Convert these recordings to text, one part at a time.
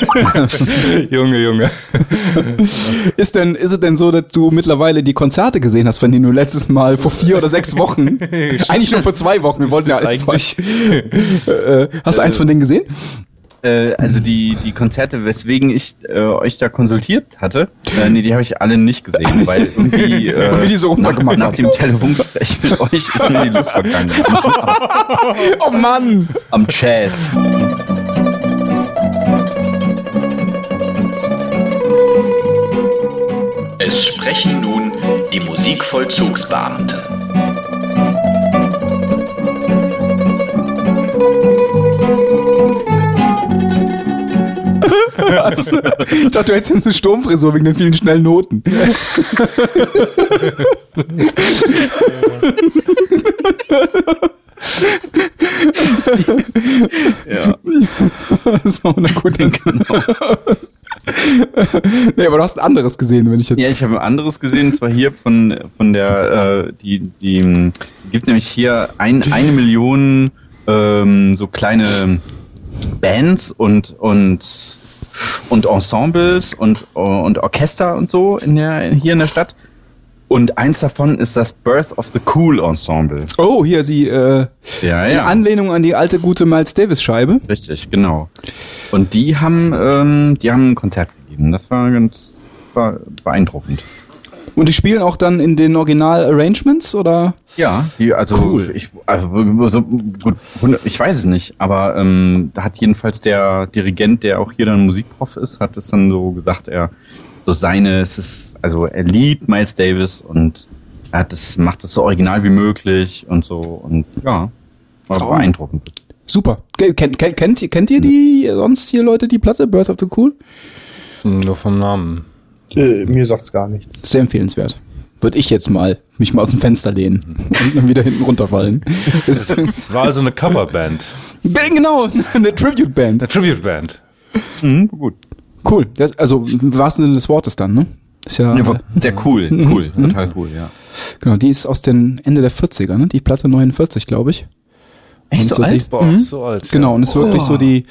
Junge, Junge. Ist denn, ist es denn so, dass du mittlerweile die Konzerte gesehen hast, von denen du letztes Mal vor vier oder sechs Wochen, eigentlich nur vor zwei Wochen, wir wollten ja alle zwei. Äh, hast du eins von denen gesehen? Äh, also die, die Konzerte, weswegen ich äh, euch da konsultiert hatte, äh, nee, die habe ich alle nicht gesehen, weil irgendwie äh, die so nach, nach dem Telefongespräch mit euch ist mir die Lust vergangen. Oh Mann! Am Jazz. Es sprechen nun die Musikvollzugsbeamten. Also, ich dachte, du hättest jetzt eine Sturmfrisur wegen den vielen schnellen Noten. Ja. so, na gut. Genau. nee, aber du hast ein anderes gesehen, wenn ich jetzt. Ja, ich habe ein anderes gesehen, und zwar hier von, von der, äh, die, die gibt nämlich hier ein, eine Million ähm, so kleine Bands und, und, und Ensembles und, und Orchester und so in der, hier in der Stadt. Und eins davon ist das Birth of the Cool Ensemble. Oh, hier sie, äh, Ja, in Anlehnung an die alte gute Miles Davis Scheibe. Richtig, genau. Und die haben, ähm, die haben ein Konzert gegeben. Das war ganz war beeindruckend. Und die spielen auch dann in den Original-Arrangements, oder? Ja, die, also Cool. ich, also so, gut, 100 ich weiß es nicht, aber ähm, da hat jedenfalls der Dirigent, der auch hier dann Musikprof ist, hat es dann so gesagt, er so seine, es ist, also er liebt Miles Davis und er hat es, macht es so original wie möglich und so und ja, war Oh. beeindruckend. Super. Ke- Kennt, kennt, kennt, ihr- kennt ihr die sonst hier Leute, die Platte, Birth of the Cool? Nur vom Namen. Äh, mir sagt's gar nichts. Sehr empfehlenswert. Würde ich jetzt mal mich mal aus dem Fenster lehnen und dann wieder hinten runterfallen. Es war also eine Coverband. genau, eine Tribute-Band. Eine Tribute-Band. Mhm, gut. Cool. Das, also im wahrsten Sinne des Wortes dann, ne? Ist ja, Ja, war sehr cool, cool, total cool, ja. genau, die ist aus den Ende der 40er, ne? Die Platte 49, glaube ich. Echt Und so so alt? Boah, so alt. Genau, und ist wirklich so die,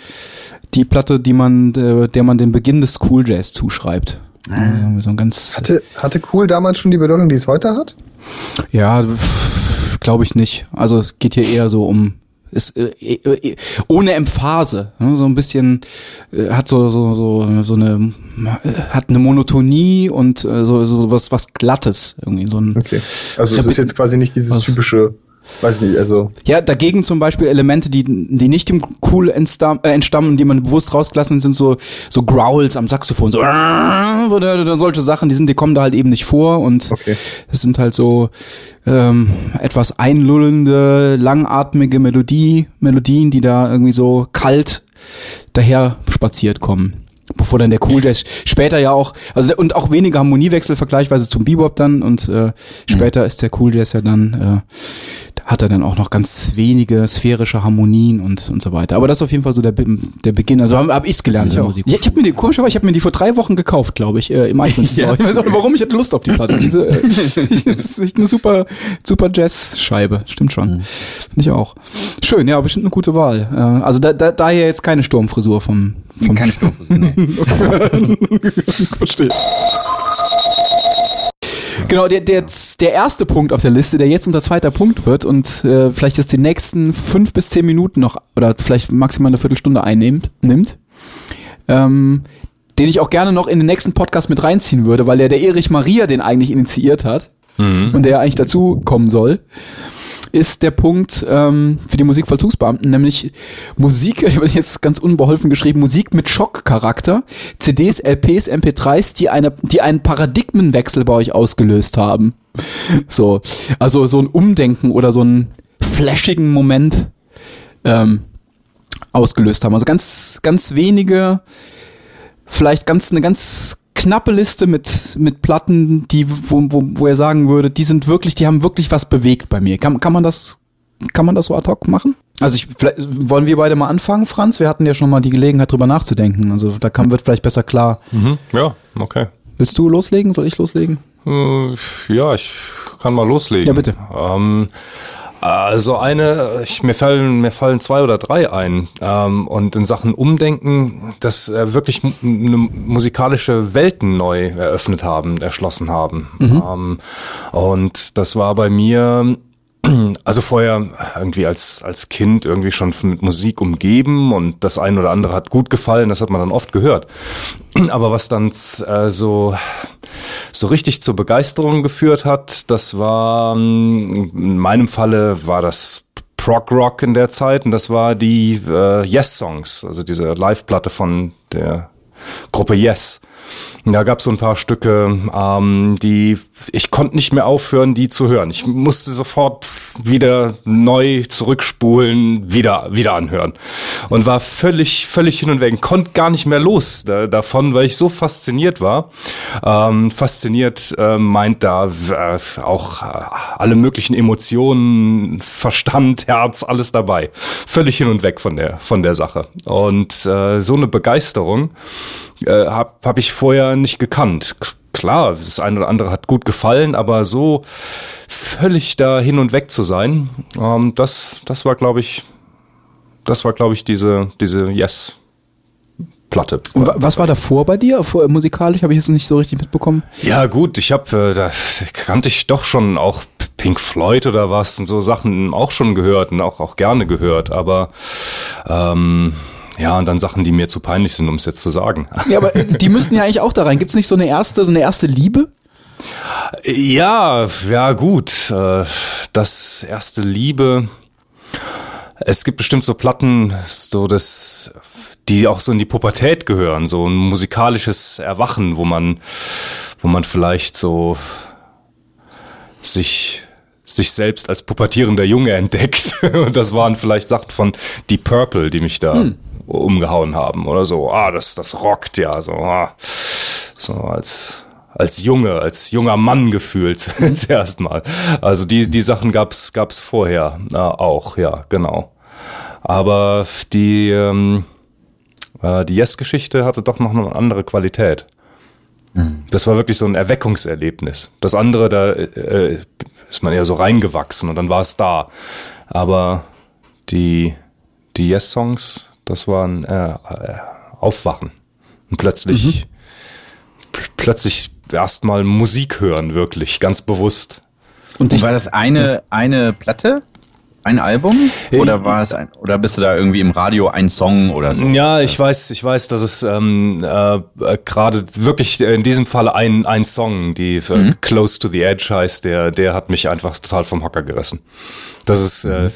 die Platte, die man, äh, der man den Beginn des Cool Jazz zuschreibt. Ah. So ein ganz, Hatte, hatte Cool damals schon die Bedeutung, die es heute hat? ja, glaube ich nicht. Also es geht hier eher so um, ist, äh, äh, ohne Emphase, ne? so ein bisschen, äh, hat so, so, so, so eine, äh, hat eine Monotonie und äh, so, so was, was Glattes irgendwie, so ein, Okay. Also es Ja, ist jetzt quasi nicht dieses was- typische, weiß nicht, also Ja, dagegen zum Beispiel Elemente, die, die nicht dem Cool äh, entstammen, die man bewusst rausgelassen sind, so, so Growls am Saxophon, so oder, solche Sachen, die sind, die kommen da halt eben nicht vor und Okay. es sind halt so ähm, etwas einlullende, langatmige Melodie, Melodien, die da irgendwie so kalt daher spaziert kommen. Bevor dann der Cool Jazz später ja auch, also und auch weniger Harmoniewechsel vergleichsweise zum Bebop dann und äh, später ist der Cool Jazz ja dann, äh, hat er dann auch noch ganz wenige sphärische Harmonien und, und so weiter. Aber das ist auf jeden Fall so der, der Beginn. Also habe hab ich's gelernt. Ja, ja, ich habe mir die, komisch, aber ich habe mir die vor drei Wochen gekauft, glaube ich, äh, im iTunes Store. Ich weiß auch nicht warum, ich hatte Lust auf die Platte. Diese, äh, das ist echt eine super, super Jazz-Scheibe. Stimmt schon. Finde ich auch. Schön, ja, bestimmt eine gute Wahl. Äh, also da, da, daher jetzt keine Sturmfrisur vom, vom Keine Stufe. Nee. Verstehe. Genau, der, der, der erste Punkt auf der Liste, der jetzt unser zweiter Punkt wird und äh, vielleicht jetzt die nächsten fünf bis zehn Minuten noch oder vielleicht maximal eine Viertelstunde einnimmt, nimmt, ähm, den ich auch gerne noch in den nächsten Podcast mit reinziehen würde, weil der der Erich Maria den eigentlich initiiert hat und der eigentlich dazu kommen soll, ist der Punkt ähm, für die Musikvollzugsbeamten, nämlich Musik, ich habe jetzt ganz unbeholfen geschrieben, Musik mit Schockcharakter, CDs, LPs, MP3s, die eine, die einen Paradigmenwechsel bei euch ausgelöst haben. So, also so ein Umdenken oder so einen flashigen Moment ähm, ausgelöst haben. Also ganz, ganz wenige, vielleicht ganz eine ganz knappe Liste mit, mit Platten, die, wo, wo, wo er sagen würde, die sind wirklich, die haben wirklich was bewegt bei mir. Kann, kann man das, kann man das so ad hoc machen? Also ich, wollen wir beide mal anfangen, Franz? Wir hatten ja schon mal die Gelegenheit, drüber nachzudenken. Also da kann, wird vielleicht besser klar. Mhm. Ja, okay. Willst du loslegen? Soll ich loslegen? Äh, Ja, ich kann mal loslegen. Ja, bitte. Ähm, Also eine, ich, mir fallen mir fallen zwei oder drei ein ähm, und in Sachen Umdenken, dass äh, wirklich eine musikalische Welten neu eröffnet haben, erschlossen haben. Ähm, und das war bei mir also vorher irgendwie als, als Kind irgendwie schon mit Musik umgeben und das ein oder andere hat gut gefallen, das hat man dann oft gehört. Aber was dann äh, so, so richtig zur Begeisterung geführt hat, das war, ähm, in meinem Falle war das Prog Rock in der Zeit und das war die äh, Yes Songs, also diese Live-Platte von der Gruppe Yes. Da gab es so ein paar Stücke, ähm, die ich konnte nicht mehr aufhören, die zu hören. Ich musste sofort wieder neu zurückspulen, wieder wieder anhören und war völlig völlig hin und weg, konnte gar nicht mehr los da, davon, weil ich so fasziniert war. Ähm, fasziniert äh, meint da äh, auch äh, alle möglichen Emotionen, Verstand, Herz, alles dabei. Völlig hin und weg von der von der Sache und äh, so eine Begeisterung äh, habe hab ich vorher nicht gekannt. K- Klar, das eine oder andere hat gut gefallen, aber so völlig da hin und weg zu sein, ähm, das, das war, glaube ich, das war, glaube ich, diese, diese Yes-Platte. Und wa- was war davor bei dir? Vor, musikalisch habe ich jetzt nicht so richtig mitbekommen. Ja, gut, ich habe, äh, da kannte ich doch schon auch Pink Floyd oder was und so Sachen auch schon gehört und auch, auch gerne gehört, aber ähm, ja, und dann Sachen, die mir zu peinlich sind, um es jetzt zu sagen. Ja, aber äh, die müssten ja eigentlich auch da rein. Gibt es nicht so eine erste, so eine erste Liebe? Ja, ja, gut. Äh, Das erste Liebe. Es gibt bestimmt so Platten, so das, die auch so in die Pubertät gehören, so ein musikalisches Erwachen, wo man, wo man vielleicht so sich sich selbst als pubertierender Junge entdeckt. Und das waren vielleicht Sachen von Deep Purple, die mich da umgehauen haben oder so. Ah, das, das rockt ja so. Ah. So als, als Junge, als junger Mann gefühlt zuerst mal. Also die, die Sachen gab's, gab's vorher äh, auch, ja, genau. Aber die, ähm, äh, die Yes-Geschichte hatte doch noch eine andere Qualität. Das war wirklich so ein Erweckungserlebnis. Das andere, da äh, ist man eher so reingewachsen und dann war es da. Aber die, die Yes-Songs, das war ein äh, äh, Aufwachen. Und plötzlich, pl plötzlich erstmal Musik hören, wirklich, ganz bewusst. Und Und war das eine, eine Platte? Ein Album? Oder war es ein, oder bist du da irgendwie im Radio ein Song oder so? Ja, ich weiß, ich weiß, dass es ähm, äh, äh, gerade wirklich in diesem Falle ein, ein Song, die äh, Close to the Edge heißt, der, der hat mich einfach total vom Hocker gerissen. Das ist, äh,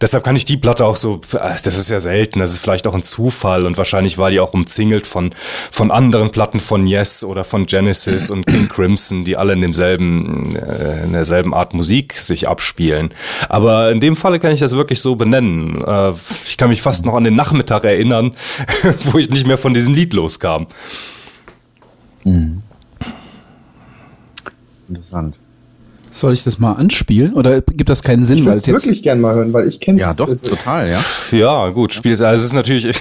deshalb kann ich die Platte auch so, äh, das ist ja selten, das ist vielleicht auch ein Zufall und wahrscheinlich war die auch umzingelt von, von anderen Platten von Yes oder von Genesis und King Crimson, die alle in demselben, äh, in derselben Art Musik sich abspielen. Aber in dem Falle kann ich das wirklich so benennen. Äh, ich kann mich fast noch an den Nachmittag erinnern, wo ich nicht mehr von diesem Lied loskam. Interessant. Soll ich das mal anspielen? Oder gibt das keinen Sinn? Ich würde es es jetzt wirklich gern mal hören, weil ich kenne Ja, doch, total, ja. Ja, gut, Spiel ist, also es ist natürlich,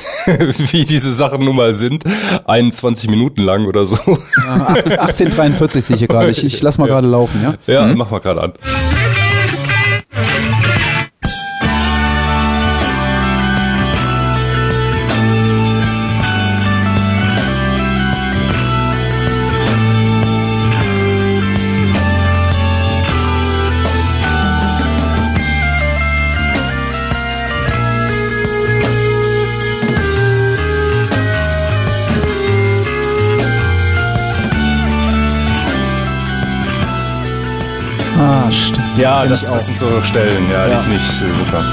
wie diese Sachen nun mal sind, 21 Minuten lang oder so. Ja, 1843 sehe ich hier gerade. Ich, ich lass mal gerade laufen, ja? Ja, mach mal gerade an. Ja, das, das sind so Stellen, ja, Ja. die finde ich super.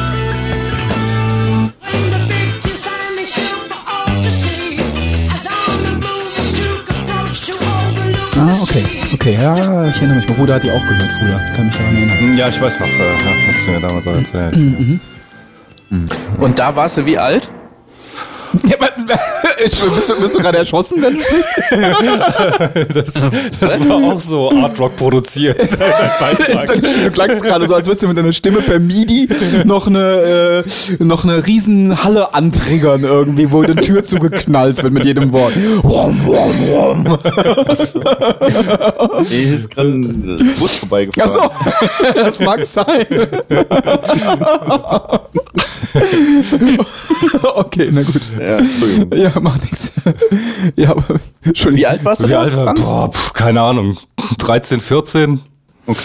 Ah, okay. Okay, ja, ich erinnere mich. Mein Bruder hat die auch gehört früher. Kann mich daran erinnern. Ja, ich weiß noch, äh, hast du mir damals auch erzählt. Und da warst du wie alt? Bist du, bist du gerade erschossen, wenn du? Das, das war auch so Art Rock produziert. Du klangst gerade so, als würdest du mit deiner Stimme per MIDI noch eine, äh, noch eine riesen Halle antriggern irgendwie, wo die Tür zugeknallt wird mit jedem Wort. Rom, rom. Nee, hier ist gerade ein äh, Bus vorbeigefahren. Ach so, das mag sein. okay, na gut. Ja, Entschuldigung. Ja, mach nix. Ja, aber, Entschuldigung. Wie alt warst du Wie alt war? Boah, pf, keine Ahnung. 13, 14? Okay.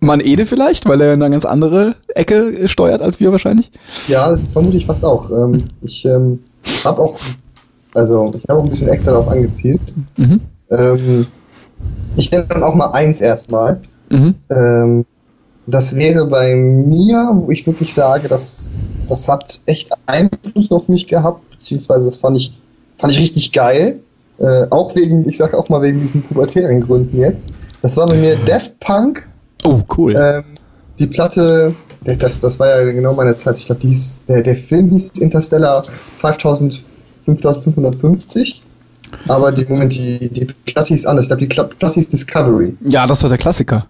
Man Ede vielleicht, weil er in eine ganz andere Ecke steuert als wir wahrscheinlich. Ja, das vermute ich fast auch. Ähm, ich ähm, habe auch, also ich habe auch ein bisschen extra darauf angezielt. Mhm. Ähm, ich nenne dann auch mal eins erstmal. Mhm. Ähm, das wäre bei mir, wo ich wirklich sage, dass das hat echt Einfluss auf mich gehabt, beziehungsweise das fand ich, fand ich richtig geil. Äh, auch wegen, ich sage auch mal wegen diesen pubertären Gründen jetzt. Das war bei mir Daft Punk Oh, cool. ähm, die Platte, das, das, das war ja genau meine Zeit. Ich glaube, der, der Film hieß Interstellar 5000, 5550. Aber die, Moment, die, die Platte hieß anders. Ich glaube, die Platte hieß Discovery. ja, das war der Klassiker.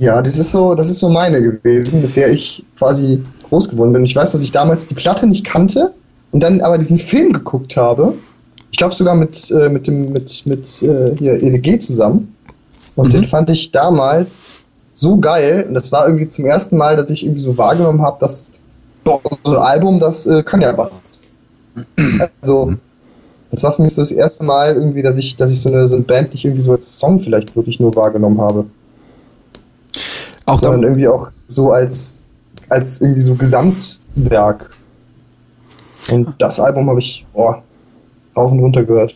Ja, das ist so, das ist so meine gewesen, mit der ich quasi groß geworden bin. Ich weiß, dass ich damals die Platte nicht kannte und dann aber diesen Film geguckt habe. Ich glaube sogar mit, äh, mit dem, mit, mit äh, hier EDG zusammen. Und den fand ich damals so geil. Und das war irgendwie zum ersten Mal, dass ich irgendwie so wahrgenommen habe, dass boah, so ein Album, das äh, kann ja was. Also, das war für mich so das erste Mal irgendwie, dass ich, dass ich so eine, so eine Band nicht irgendwie so als Song vielleicht wirklich nur wahrgenommen habe Auch sondern irgendwie auch so als, als irgendwie so Gesamtwerk. Und das Album habe ich oh, rauf und runter gehört.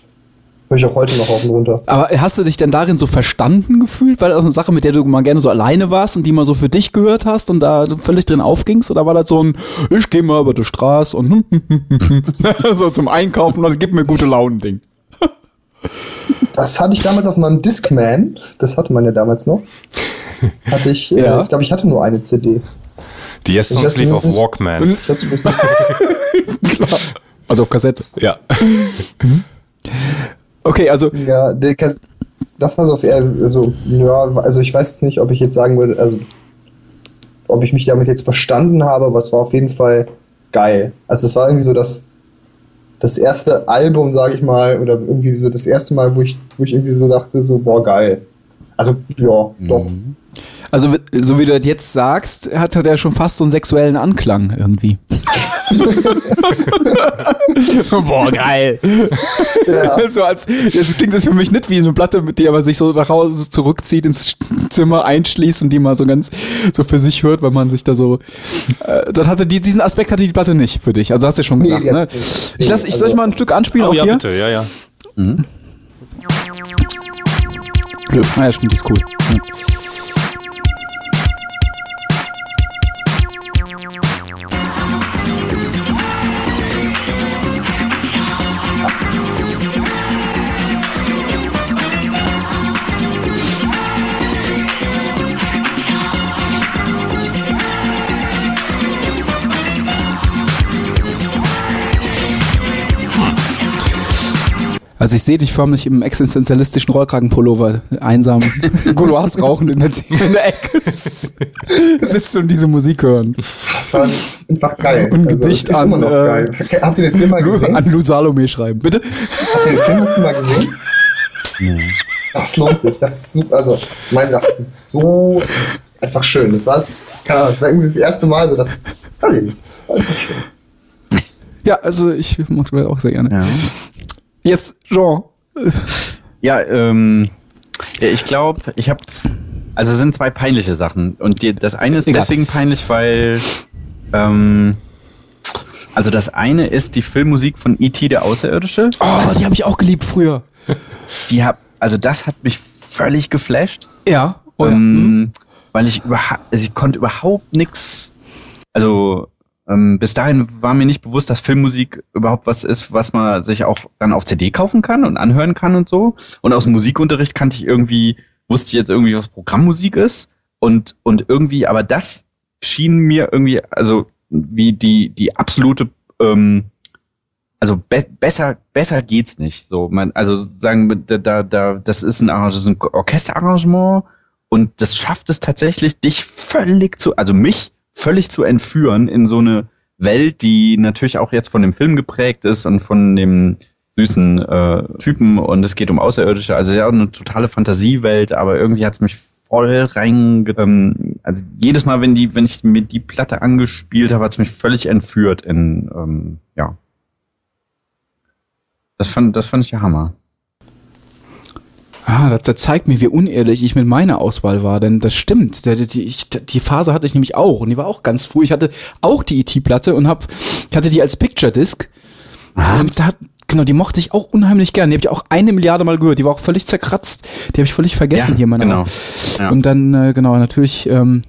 Höre ich auch heute noch rauf und runter. aber hast du dich denn darin so verstanden gefühlt? Weil das eine Sache, mit der du mal gerne so alleine warst und die mal so für dich gehört hast und da völlig drin aufgingst? Oder war das so ein, ich gehe mal über die Straße und so zum Einkaufen und gib mir gute Laune-Ding? Das hatte ich damals auf meinem Discman. Das hatte man ja damals noch. Hatte ich, Ja. äh, ich glaube, ich hatte nur eine CD. Die Yes Ich Songs lief auf Walkman. So-. Also auf Kassette. Ja. Okay, also Ja, das war so auf eher, also, ja, also ich weiß nicht, ob ich jetzt sagen würde, also ob ich mich damit jetzt verstanden habe, aber es war auf jeden Fall geil. Also es war irgendwie so das, das erste Album, sage ich mal, oder irgendwie so das erste Mal, wo ich, wo ich irgendwie so dachte, so, boah, geil. Also, ja, doch. Also, so wie du das jetzt sagst, hat er ja schon fast so einen sexuellen Anklang irgendwie. Boah, geil. Ja. so als, jetzt klingt das für mich nicht wie eine Platte, mit der man sich so nach Hause zurückzieht, ins Zimmer einschließt und die mal so ganz so für sich hört, weil man sich da so. Äh, das hatte die, diesen Aspekt hatte die Platte nicht für dich. Also hast du ja schon Nee, gesagt, die ne? nicht. Ich lass, ich soll ich mal ein Stück anspielen Oh auch ja, hier? bitte, ja, ja. Blöd. Ah ja, stimmt, die ist cool. Ja. Also ich sehe dich förmlich im existenzialistischen Rollkragenpullover einsam Gouloirs rauchend in der, in der Ecke sitzt und diese Musik hören. Das war einfach geil. Und ein also, Gedicht das ist an, immer noch äh, geil. Habt ihr den Film mal gesehen? an Lou Salome schreiben. Bitte? Habt ihr den Film dazu mal gesehen? Das lohnt sich. Das ist super. Also, mein Sache, das ist so, das ist einfach schön. Das war, keine Ahnung, das war irgendwie das erste Mal so, das, weiß ich nicht, das war einfach schön. Ja, also ich mag das auch sehr gerne. Ja. Jetzt, Jean. Ja, ähm, ich glaube, ich habe, also es sind zwei peinliche Sachen und die, das eine ist Egal. deswegen peinlich, weil, ähm, also das eine ist die Filmmusik von E.T. der Außerirdische. Oh, die habe ich auch geliebt früher. Die hab, also das hat mich völlig geflasht, Ja. Oh, ja. ähm, weil ich überhaupt, also ich konnte überhaupt nix, also ähm, bis dahin war mir nicht bewusst, dass Filmmusik überhaupt was ist, was man sich auch dann auf CD kaufen kann und anhören kann und so. Und aus Musikunterricht kannte ich irgendwie, wusste ich jetzt irgendwie, was Programmmusik ist. Und, und irgendwie, aber das schien mir irgendwie, also wie die, die absolute ähm, also be besser besser geht's nicht. So, man, also sagen da da, da das ist ein, Arrangement, das ist ein Orchesterarrangement und das schafft es tatsächlich, dich völlig zu, also mich völlig zu entführen in so eine Welt, die natürlich auch jetzt von dem Film geprägt ist und von dem süßen äh, Typen und es geht um Außerirdische. Also ja, eine totale Fantasiewelt, aber irgendwie hat's mich voll rein. Ähm, also jedes Mal, wenn die, wenn ich mir die Platte angespielt habe, hat's mich völlig entführt in ähm, ja. Das fand, das fand ich ja Hammer. Ah, das, das zeigt mir, wie unehrlich ich mit meiner Auswahl war, denn das stimmt. Die, die, die Phase hatte ich nämlich auch und die war auch ganz früh. Ich hatte auch die ET-Platte und hab, ich hatte die als Picture Disc. Und da, genau, die mochte ich auch unheimlich gern. Die habe ich auch eine Milliarde Mal gehört. Die war auch völlig zerkratzt. Die habe ich völlig vergessen Ja, hier, meine genau. Ja. Und dann, äh, genau, natürlich ähm,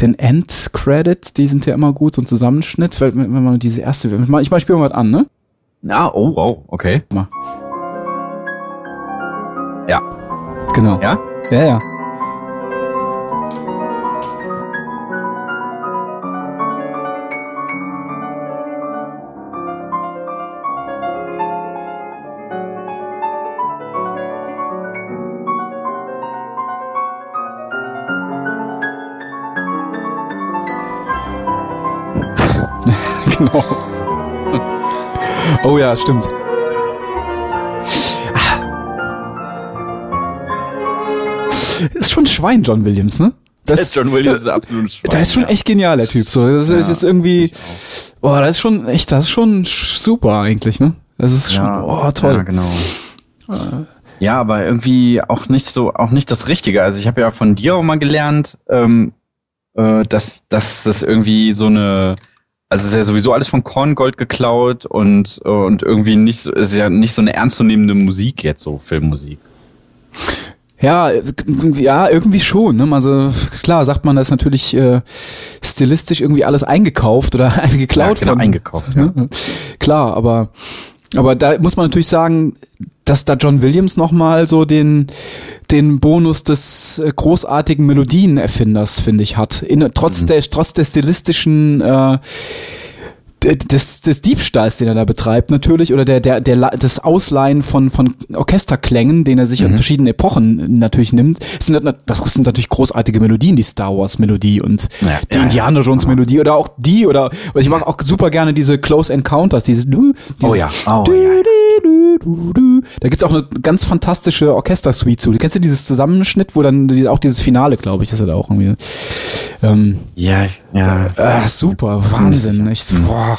den End-Credits, die sind ja immer gut, so ein Zusammenschnitt, weil, wenn man diese erste, ich mal, ich mal spiele mal was an, ne? Ja, oh, wow, okay. Mal. Ja. Genau. Ja? Ja, ja. genau. Oh ja, stimmt. Ist schon ein Schwein, John Williams, ne? Das, John Williams ist absolut Schwein. der ist schon ja. echt genial, der Typ. So, das ist Ja, jetzt irgendwie, boah, das ist schon echt, das ist schon sch- super eigentlich, ne? Das ist schon, oh, toll. Ja, genau. Ja, aber irgendwie auch nicht so, auch nicht das Richtige. Also ich habe ja von dir auch mal gelernt, ähm, äh, dass, dass das irgendwie so eine, also es ist ja sowieso alles von Korngold geklaut und, äh, und irgendwie nicht so, ist ja nicht so eine ernstzunehmende Musik jetzt, so Filmmusik. Ja, ja, irgendwie schon. Ne? Also klar sagt man, das ist natürlich äh, stilistisch irgendwie alles eingekauft oder geklaut genau, von. eingekauft, ja. Ne? Klar, aber aber da muss man natürlich sagen, dass da John Williams nochmal so den den Bonus des äh, großartigen Melodienerfinders finde ich hat. In, trotz Mhm. der trotz der stilistischen äh, des, des Diebstahls, den er da betreibt, natürlich, oder der, der, der, des Ausleihen von, von Orchesterklängen, den er sich Mhm. an verschiedenen Epochen natürlich nimmt, sind, das sind natürlich großartige Melodien, die Star Wars Melodie und Ja, die ja, Indiana Jones Melodie oder auch die oder, ich mag auch super gerne diese Close Encounters, dieses, du, dieses Oh ja, oh du, ja. du, du, du. Da gibt's auch eine ganz fantastische Orchestersuite zu. Kennst du dieses Zusammenschnitt, wo dann auch dieses Finale, glaube ich, ist ja da auch irgendwie. Ähm, Ja, ja. Ah, super, Wahnsinn, echt. Boah.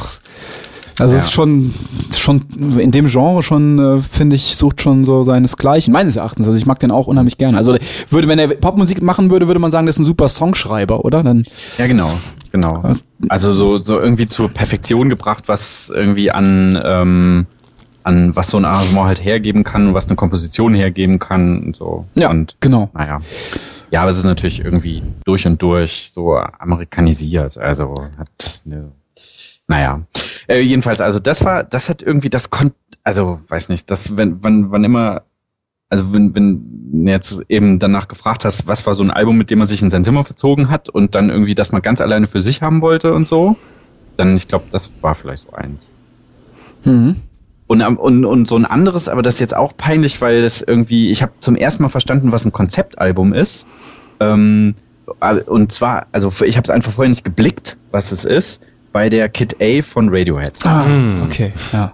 Also es Ja. ist schon, schon in dem Genre schon, äh, finde ich, sucht schon so seinesgleichen, meines Erachtens. Also ich mag den auch unheimlich gerne. Also würde, wenn er Popmusik machen würde, würde man sagen, das ist ein super Songschreiber, oder? Dann Ja, genau, genau. Also so, so irgendwie zur Perfektion gebracht, was irgendwie an, ähm, an was so ein Arrangement halt hergeben kann, was eine Komposition hergeben kann und so. Ja, und, genau. Naja. Ja, aber es ist natürlich irgendwie durch und durch so amerikanisiert. Also hat eine, naja. Äh, jedenfalls, also das war, das hat irgendwie, das konnte, also weiß nicht, das, wenn, wann, wann immer, also wenn, wenn jetzt eben danach gefragt hast, was war so ein Album, mit dem man sich in sein Zimmer verzogen hat und dann irgendwie das mal ganz alleine für sich haben wollte und so, dann ich glaube, das war vielleicht so eins. Und, am- und, und so ein anderes, aber das ist jetzt auch peinlich, weil das irgendwie, ich habe zum ersten Mal verstanden, was ein Konzeptalbum ist. Ähm, und zwar, also ich habe es einfach vorher nicht geblickt, was es ist, bei der Kid A von Radiohead. Ah, okay, ja.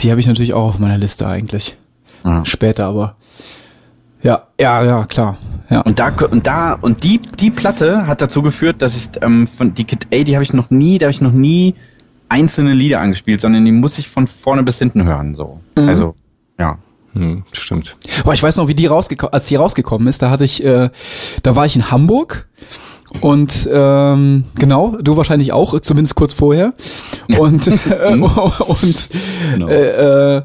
Die habe ich natürlich auch auf meiner Liste eigentlich. Ja. Später aber. Ja, ja, ja, klar. Ja. Und da und da und die die Platte hat dazu geführt, dass ich ähm, von die Kid A, die habe ich noch nie, da habe ich noch nie einzelne Lieder angespielt, sondern die muss ich von vorne bis hinten hören so. Also ja. Hm, stimmt. Boah, ich weiß noch, wie die rausgekommen, als die rausgekommen ist, da hatte ich, äh, da war ich in Hamburg und ähm, genau, du wahrscheinlich auch, zumindest kurz vorher. Und äh, und Genau. äh, äh,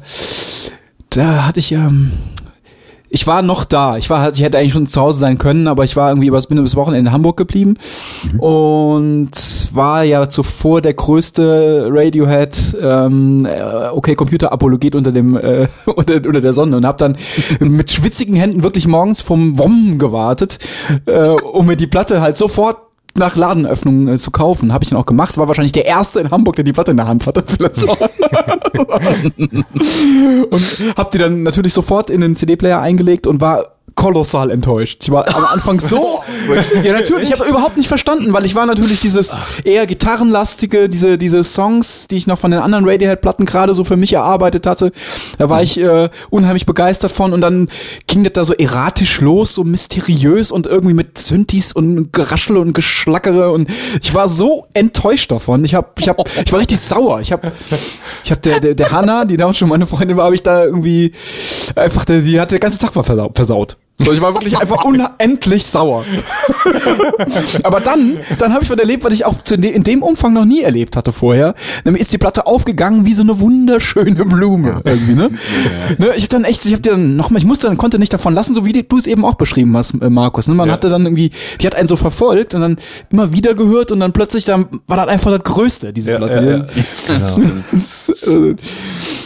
da hatte ich ähm, ich war noch da. Ich war, ich hätte eigentlich schon zu Hause sein können, aber ich war irgendwie übers, bin übers Wochenende in Hamburg geblieben und war ja zuvor der größte Radiohead, ähm, äh, okay, Computer-Apologet unter dem, äh, unter, unter der Sonne und habe dann mit schwitzigen Händen wirklich morgens vom WOM gewartet, äh, um mir die Platte halt sofort nach Ladenöffnung äh, zu kaufen. Habe ich dann auch gemacht. War wahrscheinlich der erste in Hamburg, der die Platte in der Hand hatte. Und hab die dann natürlich sofort in den CD-Player eingelegt und war kolossal enttäuscht. Ich war am Anfang so. ja, natürlich. Ich habe überhaupt nicht verstanden, weil ich war natürlich dieses eher gitarrenlastige, diese, diese Songs, die ich noch von den anderen Radiohead-Platten gerade so für mich erarbeitet hatte. Da war ich äh, unheimlich begeistert von und dann ging das da so erratisch los, so mysteriös und irgendwie mit Synthes und Geraschel und Geschlackere und ich war so enttäuscht davon. Ich hab, ich hab, ich war richtig sauer. Ich hab, ich hab der, der, der Hanna, die damals schon meine Freundin war, habe ich da irgendwie einfach, der, die hat der ganze Tag war versaut. So, ich war wirklich einfach unendlich sauer. Aber dann, dann habe ich was erlebt, was ich auch in dem Umfang noch nie erlebt hatte vorher. Nämlich ist die Platte aufgegangen wie so eine wunderschöne Blume irgendwie, ne? ne ich hab dann echt, ich hab dir dann nochmal, ich musste dann konnte nicht davon lassen, so wie du es eben auch beschrieben hast, äh, Markus. Ne? Man Ja. hatte dann irgendwie, die hat einen so verfolgt und dann immer wieder gehört und dann plötzlich dann war das einfach das Größte, diese Ja, Platte. ja, ja. Äh,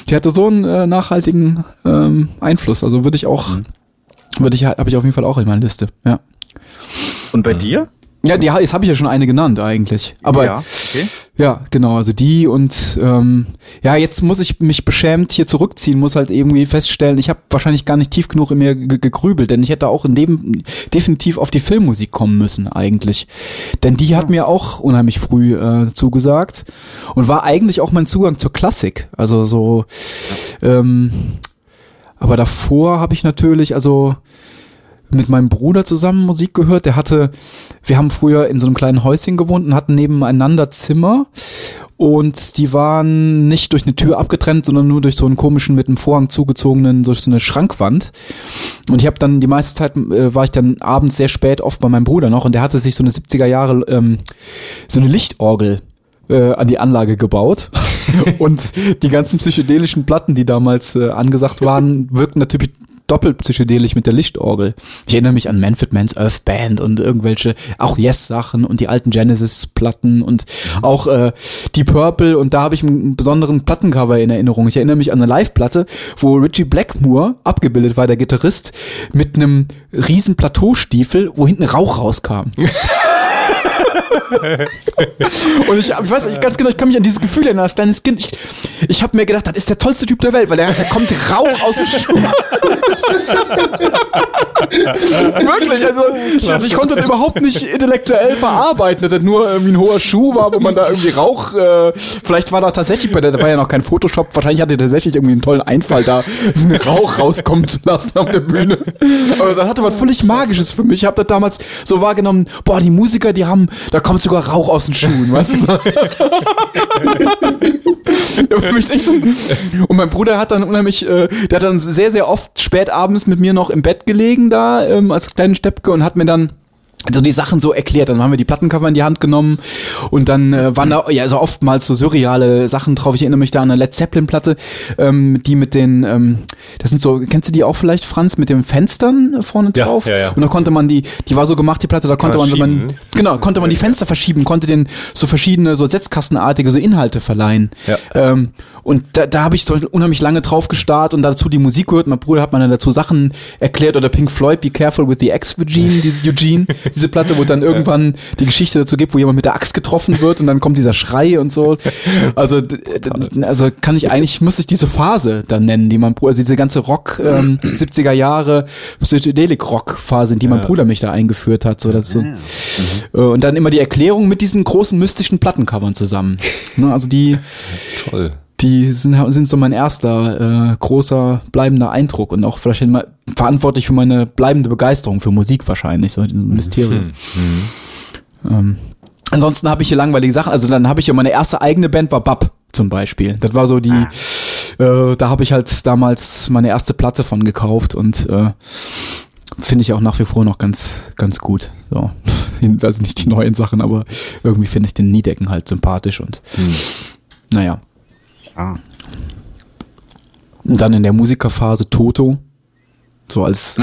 die hatte so einen äh, nachhaltigen ähm, Einfluss. Also würde ich auch, würde ich, habe ich auf jeden Fall auch in meiner Liste. Ja. Und bei dir? Ja, die, jetzt habe ich ja schon eine genannt eigentlich. Aber ja, ja, okay. genau, also die und ähm, ja, jetzt muss ich mich beschämt hier zurückziehen, muss halt irgendwie feststellen, ich habe wahrscheinlich gar nicht tief genug in mir ge- gegrübelt, denn ich hätte auch in dem definitiv auf die Filmmusik kommen müssen eigentlich. Denn die hat mir auch unheimlich früh äh, zugesagt und war eigentlich auch mein Zugang zur Klassik. Also so ähm, aber davor habe ich natürlich, also mit meinem Bruder zusammen Musik gehört. Der hatte, wir haben früher in so einem kleinen Häuschen gewohnt und hatten nebeneinander Zimmer. Und die waren nicht durch eine Tür abgetrennt, sondern nur durch so einen komischen, mit einem Vorhang zugezogenen, durch so eine Schrankwand. Und ich habe dann die meiste Zeit, äh, war ich dann abends sehr spät oft bei meinem Bruder noch und der hatte sich so eine 70er Jahre, ähm, so eine Lichtorgel äh, an die Anlage gebaut. und die ganzen psychedelischen Platten, die damals äh, angesagt waren, wirkten natürlich doppelt psychedelisch mit der Lichtorgel. Ich erinnere mich an Manfred Mann's Earth Band und irgendwelche, auch Yes-Sachen und die alten Genesis-Platten und auch äh, die Purple und da habe ich einen besonderen Plattencover in Erinnerung. Ich erinnere mich an eine Live-Platte, wo Richie Blackmore abgebildet war, der Gitarrist, mit einem riesen Plateaustiefel, wo hinten Rauch rauskam. Und ich, ich weiß nicht ganz genau, ich kann mich an dieses Gefühl erinnern, als kleines Kind. Ich, ich habe mir gedacht, das ist der tollste Typ der Welt, weil der, der kommt Rauch aus dem Schuh. Wirklich, also ich, also ich konnte das überhaupt nicht intellektuell verarbeiten, dass das nur irgendwie ein hoher Schuh war, wo man da irgendwie Rauch, äh, vielleicht war da tatsächlich bei der, da war ja noch kein Photoshop, wahrscheinlich hatte der tatsächlich irgendwie einen tollen Einfall da, einen Rauch rauskommen zu lassen auf der Bühne. Aber das hatte was völlig Magisches für mich. Ich habe das damals so wahrgenommen, boah, die Musiker, die haben, da kommt sogar Rauch aus den Schuhen, weißt du? so. Und mein Bruder hat dann unheimlich, äh, der hat dann sehr, sehr oft spät abends mit mir noch im Bett gelegen da, ähm, als kleinen Steppke und hat mir dann so die Sachen so erklärt. Dann haben wir die Plattencover in die Hand genommen und dann äh, waren da ja so oftmals so surreale Sachen drauf. Ich erinnere mich da an eine Led Zeppelin Platte, ähm, die mit den, ähm, das sind so, kennst du die auch vielleicht, Franz, mit den Fenstern vorne Ja, drauf? ja, ja. Und da konnte man die, die war so gemacht, die Platte, da konnte man wenn man, genau, konnte man die Fenster verschieben, konnte den so verschiedene, so Setzkastenartige, so Inhalte verleihen. Ja. Ähm, und da, da habe ich so unheimlich lange drauf gestarrt und dazu die Musik gehört. Mein Bruder hat mir dann dazu Sachen erklärt oder Pink Floyd, Be Careful with the Ex-Virgin, dieses Eugene, diese Platte, wo dann irgendwann die Geschichte dazu gibt, wo jemand mit der Axt getroffen wird und dann kommt dieser Schrei und so. Also, also kann ich eigentlich, muss ich diese Phase dann nennen, die mein Bruder, also diese ganze Rock, ähm, 70er Jahre, Psychedelic-Rock-Phase, in die mein Ja. Bruder mich da eingeführt hat. So, das so. Äh, Und dann immer die Erklärung mit diesen großen mystischen Plattencovern zusammen. Ne, also die, Toll. Die sind, sind so mein erster äh, großer bleibender Eindruck und auch vielleicht immer verantwortlich für meine bleibende Begeisterung für Musik wahrscheinlich, so ein Mysterium. Ähm, ansonsten habe ich hier langweilige Sachen, also dann habe ich ja meine erste eigene Band war Bab zum Beispiel. Das war so die, äh, da habe ich halt damals meine erste Platte von gekauft und äh, finde ich auch nach wie vor noch ganz, ganz gut. So. Also nicht die neuen Sachen, aber irgendwie finde ich den Niedecken halt sympathisch und naja. Ah. Und dann in der Musikerphase Toto. So als,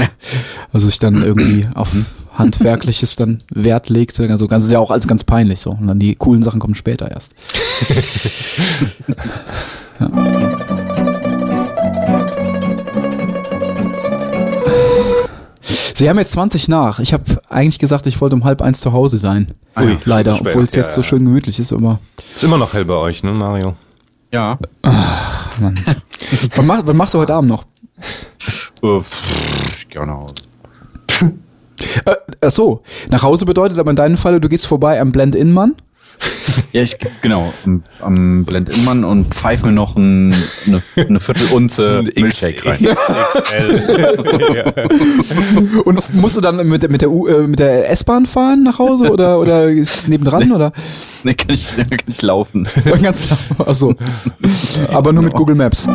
also ich dann irgendwie auf Handwerkliches dann Wert legte. Also ganz ist ja auch alles ganz peinlich so. Und dann die coolen Sachen kommen später erst. ja. Sie haben jetzt 20 nach. Ich habe eigentlich gesagt, ich wollte um halb eins zu Hause sein. Ui, Leider, so obwohl es Ja, jetzt so ja. schön gemütlich ist immer. Ist immer noch hell bei euch, ne, Mario? Ja. Was, mach, was machst du heute Abend noch? Äh, Ich gehe nach Hause. Äh, ach so, nach Hause bedeutet aber in deinem Falle, du gehst vorbei am Blend-In-Mann. Ja, ich genau am, am Blend-In-Mann und pfeif mir noch ein, eine, eine Viertelunze Milchshake rein. XXL. Und musst du dann mit, der- mit der, U- äh, mit der S-Bahn fahren nach Hause oder, oder ist es nebendran oder? Nee, kann ich, kann ich laufen. Ganz Achso. Aber nur mit Google Maps.